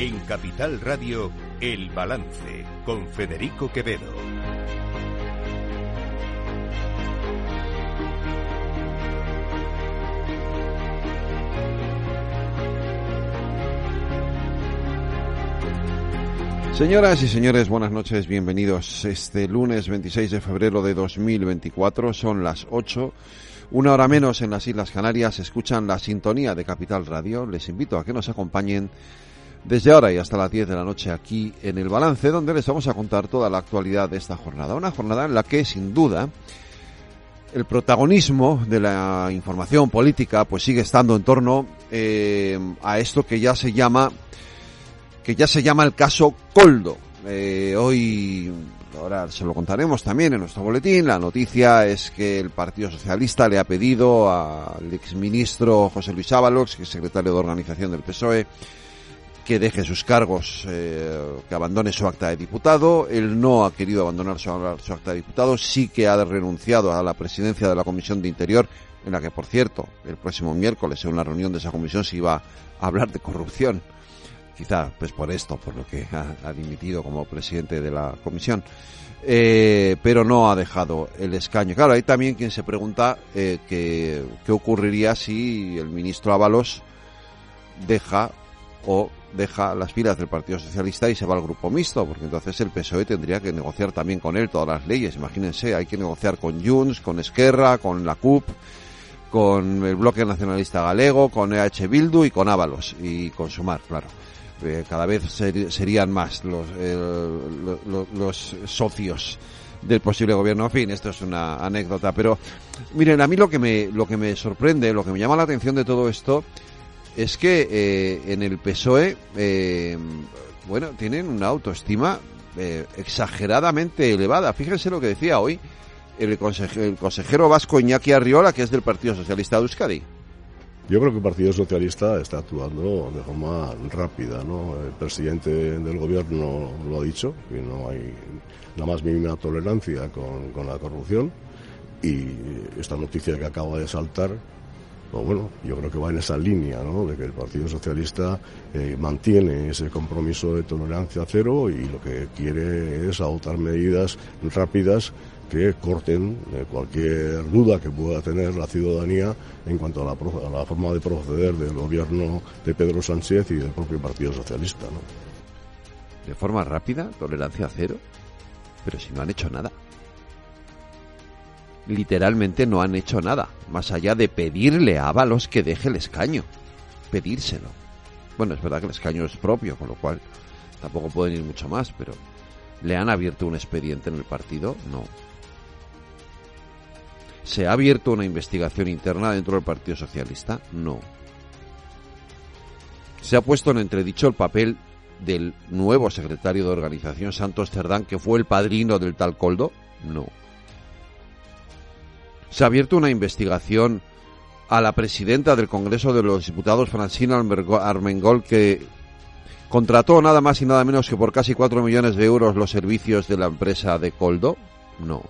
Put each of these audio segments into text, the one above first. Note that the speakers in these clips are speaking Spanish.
En Capital Radio, El Balance, con Federico Quevedo. Señoras y señores, buenas noches, bienvenidos. Este lunes 26 de febrero de 2024 son las 8, una hora menos en las Islas Canarias, escuchan la sintonía de Capital Radio. Les invito a que nos acompañen desde ahora y hasta las 10 de la noche aquí en el balance, donde les vamos a contar toda la actualidad de esta jornada. Una jornada en la que, sin duda, el protagonismo de la información política pues sigue estando en torno eh, a esto que ya se llama que ya se llama el caso Coldo. Eh, hoy, ahora se lo contaremos también en nuestro boletín, la noticia es que el Partido Socialista le ha pedido al exministro José Luis Ábalos, que es secretario de organización del PSOE, que deje sus cargos, eh, que abandone su acta de diputado. Él no ha querido abandonar su, acta de diputado, sí que ha renunciado a la presidencia de la Comisión de Interior, en la que, por cierto, el próximo miércoles, en una reunión de esa comisión, se iba a hablar de corrupción. Quizá, pues por esto, por lo que ha, ha dimitido como presidente de la comisión. Eh, pero no ha dejado el escaño. Claro, hay también quien se pregunta eh, qué ocurriría si el ministro Ábalos deja o deja las filas del Partido Socialista y se va al grupo mixto, porque entonces el PSOE tendría que negociar también con él todas las leyes. Imagínense, hay que negociar con Junts, con Esquerra, con la CUP, con el Bloque Nacionalista Galego, con EH Bildu y con Ábalos y con Sumar, claro. Eh, cada vez ser, serían más los, los, los socios del posible gobierno. En fin, esto es una anécdota, pero miren, a mí lo que me lo que me sorprende, lo que me llama la atención de todo esto es que eh, en el PSOE, eh, bueno, tienen una autoestima eh, exageradamente elevada. Fíjense lo que decía hoy el consejero, el consejero vasco Iñaki Arriola, que es del Partido Socialista de Euskadi. Yo creo que el Partido Socialista está actuando de forma rápida, ¿no? El presidente del gobierno lo ha dicho, que no hay la más mínima tolerancia con, con la corrupción y esta noticia que acaba de saltar pues bueno, yo creo que va en esa línea, ¿no? De que el Partido Socialista eh, mantiene ese compromiso de tolerancia cero y lo que quiere es adoptar medidas rápidas que corten eh, cualquier duda que pueda tener la ciudadanía en cuanto a la, a la, forma de proceder del gobierno de Pedro Sánchez y del propio Partido Socialista, ¿no? De forma rápida, tolerancia cero, pero si no han hecho nada literalmente no han hecho nada, más allá de pedirle a Ábalos que deje el escaño. Pedírselo. Bueno, es verdad que el escaño es propio, con lo cual tampoco pueden ir mucho más, pero ¿le han abierto un expediente en el partido? No. ¿Se ha abierto una investigación interna dentro del Partido Socialista? No. ¿Se ha puesto en entredicho el papel del nuevo secretario de organización, Santos Cerdán, que fue el padrino del tal Coldo? No. Se ha abierto una investigación a la presidenta del Congreso de los Diputados, Francina Armengol, que contrató nada más y nada menos que por casi 4 millones de euros los servicios de la empresa de Coldo. No.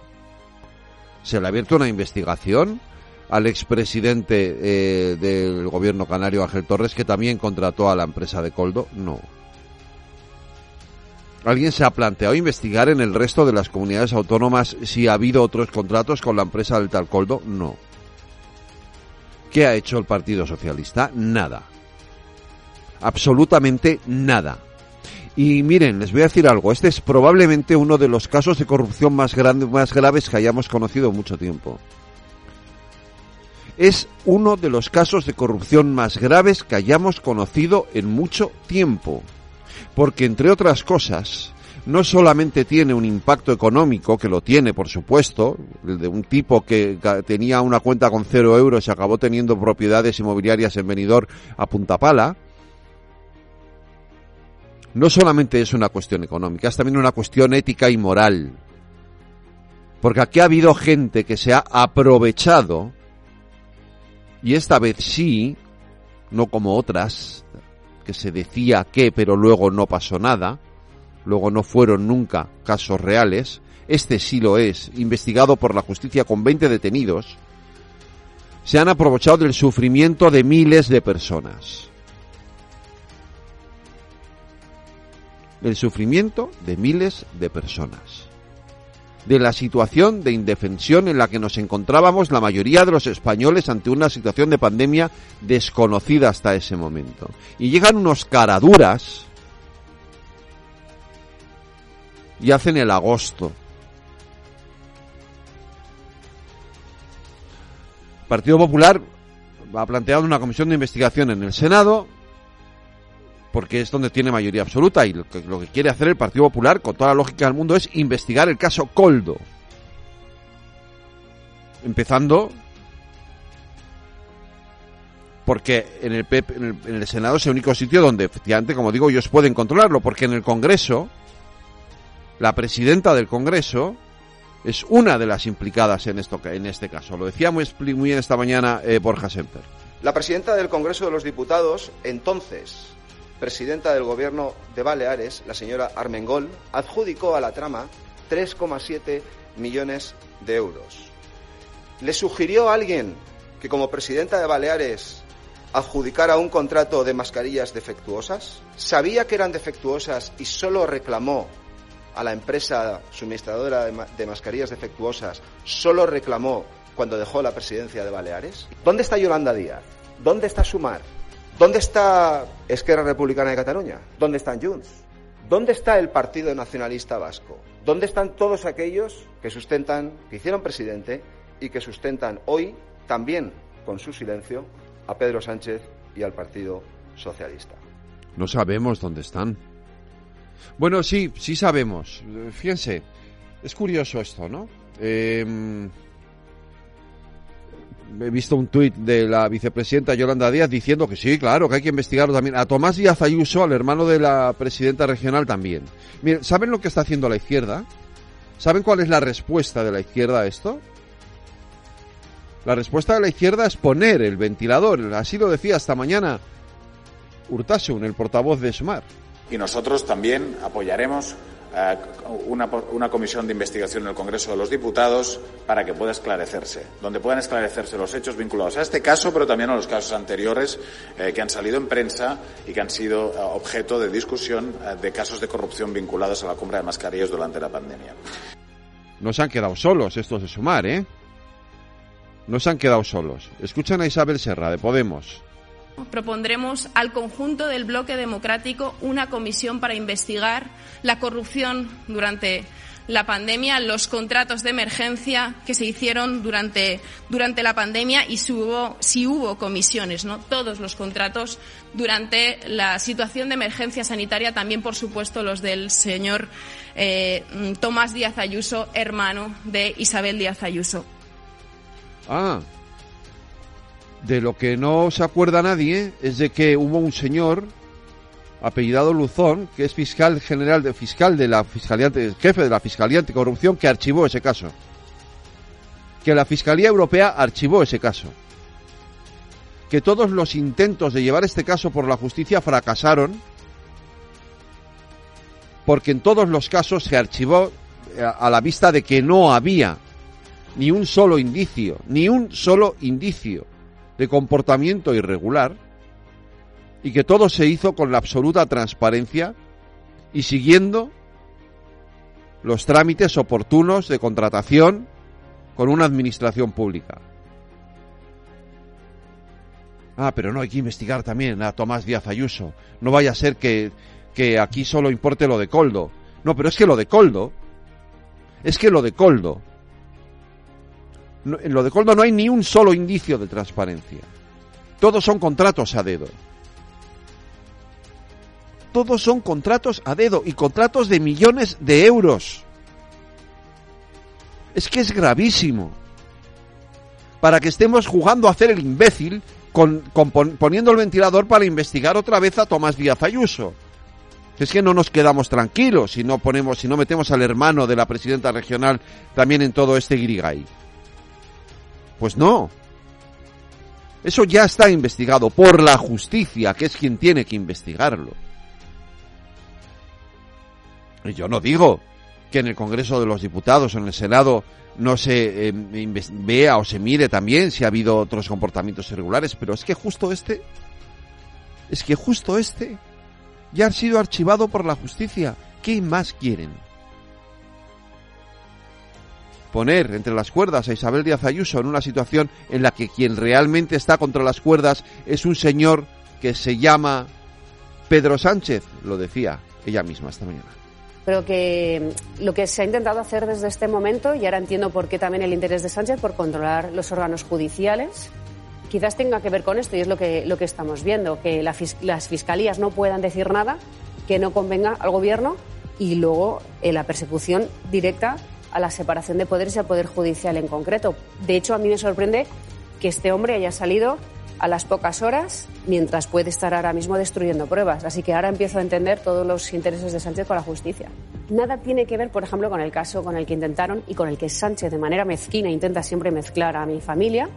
Se le ha abierto una investigación al expresidente eh, del gobierno canario, Ángel Torres, que también contrató a la empresa de Coldo. No. ¿Alguien se ha planteado investigar en el resto de las comunidades autónomas si ha habido otros contratos con la empresa del Talcoldo? No. ¿Qué ha hecho el Partido Socialista? Nada. Absolutamente nada. Y miren, les voy a decir algo. Este es probablemente uno de los casos de corrupción más, grande, más graves que hayamos conocido en mucho tiempo. Es uno de los casos de corrupción más graves que hayamos conocido en mucho tiempo porque entre otras cosas, no solamente tiene un impacto económico, que lo tiene, por supuesto, de un tipo que tenía una cuenta con cero euros y acabó teniendo propiedades inmobiliarias en Benidorm a punta pala, no solamente es una cuestión económica, es también una cuestión ética y moral. Porque aquí ha habido gente que se ha aprovechado, y esta vez sí, no como otras, que se decía que, pero luego no pasó nada, luego no fueron nunca casos reales, este sí lo es, investigado por la justicia con 20 detenidos, se han aprovechado del sufrimiento de miles de personas. el sufrimiento de miles de personas, de la situación de indefensión en la que nos encontrábamos la mayoría de los españoles ante una situación de pandemia desconocida hasta ese momento. Y llegan unos caraduras y hacen el agosto. Partido Popular ha planteado una comisión de investigación en el Senado porque es donde tiene mayoría absoluta y lo que, quiere hacer el Partido Popular con toda la lógica del mundo es investigar el caso Coldo. Empezando porque en el, el, en el Senado es el único sitio donde efectivamente, como digo, ellos pueden controlarlo, porque en el Congreso la presidenta del Congreso es una de las implicadas en, esto, en este caso. Lo decía muy, muy bien esta mañana eh, Borja Semper. La presidenta del Congreso de los Diputados, entonces presidenta del Gobierno de Baleares, la señora Armengol, adjudicó a la trama 3,7 millones de euros. ¿Le sugirió a alguien que como presidenta de Baleares adjudicara un contrato de mascarillas defectuosas? ¿Sabía que eran defectuosas y solo reclamó a la empresa suministradora de, ma de, mascarillas defectuosas solo reclamó cuando dejó la presidencia de Baleares? ¿Dónde está Yolanda Díaz? ¿Dónde está Sumar? ¿Dónde está Esquerra Republicana de Cataluña? ¿Dónde están Junts? ¿Dónde está el Partido Nacionalista Vasco? ¿Dónde están todos aquellos que sustentan, que hicieron presidente y que sustentan hoy, también con su silencio, a Pedro Sánchez y al Partido Socialista? No sabemos dónde están. Bueno, sí, sí sabemos. Fíjense, es curioso esto, ¿no? Eh, he visto un tuit de la vicepresidenta Yolanda Díaz diciendo que sí, claro, que hay que investigarlo también. A Tomás Díaz Ayuso, al hermano de la presidenta regional, también. Miren, ¿saben lo que está haciendo la izquierda? ¿Saben cuál es la respuesta de la izquierda a esto? La respuesta de la izquierda es poner el ventilador. Así lo decía esta mañana Urtasun, el portavoz de Sumar y nosotros también apoyaremos una, una, comisión de investigación en el Congreso de los Diputados para que pueda esclarecerse, donde puedan esclarecerse los hechos vinculados a este caso, pero también a los casos anteriores eh, que han salido en prensa y que han sido eh, objeto de discusión eh, de casos de corrupción vinculados a la compra de mascarillas durante la pandemia. No se han quedado solos estos de sumar, ¿eh? No se han quedado solos. Escuchan a Isabel Serra, de Podemos propondremos al conjunto del bloque democrático una comisión para investigar la corrupción durante la pandemia, los contratos de emergencia que se hicieron durante, durante la pandemia y si hubo, si hubo comisiones, ¿no? Todos los contratos durante la situación de emergencia sanitaria, también, por supuesto, los del señor eh, Tomás Díaz Ayuso, hermano de Isabel Díaz Ayuso. Ah, de lo que no se acuerda nadie es de que hubo un señor apellidado Luzón, que es fiscal general de fiscal de la fiscalía jefe de la fiscalía anticorrupción que archivó ese caso. Que la Fiscalía Europea archivó ese caso. Que todos los intentos de llevar este caso por la justicia fracasaron porque en todos los casos se archivó a la vista de que no había ni un solo indicio, ni un solo indicio de comportamiento irregular y que todo se hizo con la absoluta transparencia y siguiendo los trámites oportunos de contratación con una administración pública. Ah, pero no hay que investigar también a Tomás Díaz Ayuso. No vaya a ser que, que aquí solo importe lo de Coldo. No, pero es que lo de Coldo, es que lo de Coldo en lo de Coldo no hay ni un solo indicio de transparencia. Todos son contratos a dedo. Todos son contratos a dedo y contratos de millones de euros. Es que es gravísimo. Para que estemos jugando a hacer el imbécil con, con pon, poniendo el ventilador para investigar otra vez a Tomás Díaz Ayuso. Es que no nos quedamos tranquilos si no ponemos, si no metemos al hermano de la presidenta regional también en todo este guirigay. Pues no. Eso ya está investigado por la justicia, que es quien tiene que investigarlo. Y yo no digo que en el Congreso de los Diputados o en el Senado no se eh, vea o se mire también si ha habido otros comportamientos irregulares, pero es que justo este, es que justo este ya ha sido archivado por la justicia. ¿Qué más quieren? Poner entre las cuerdas a Isabel Díaz Ayuso en una situación en la que quien realmente está contra las cuerdas es un señor que se llama Pedro Sánchez, lo decía ella misma esta mañana. Creo que lo que se ha intentado hacer desde este momento, y ahora entiendo por qué también el interés de Sánchez por controlar los órganos judiciales, quizás tenga que ver con esto y es lo que, lo que estamos viendo, que las fiscalías no puedan decir nada que no convenga al gobierno y luego eh, la persecución directa a la separación de poderes y al poder judicial en concreto. De hecho, a mí me sorprende que este hombre haya salido a las pocas horas, mientras puede estar ahora mismo destruyendo pruebas. Así que ahora empiezo a entender todos los intereses de Sánchez con la justicia. Nada tiene que ver, por ejemplo, con el caso con el que intentaron y con el que Sánchez de manera mezquina intenta siempre mezclar a mi familia.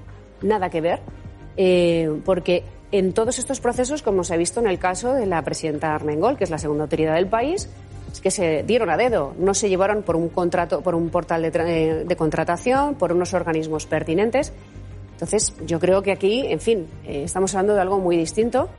Nada que ver, eh, porque en todos estos procesos, como se ha visto en el caso de la presidenta Armengol, que es la segunda autoridad del país, que se dieron a dedo, no se llevaron por un contrato, por un portal de, eh, de contratación, por unos organismos pertinentes entonces, yo creo que aquí, en fin, eh, estamos hablando de algo muy distinto.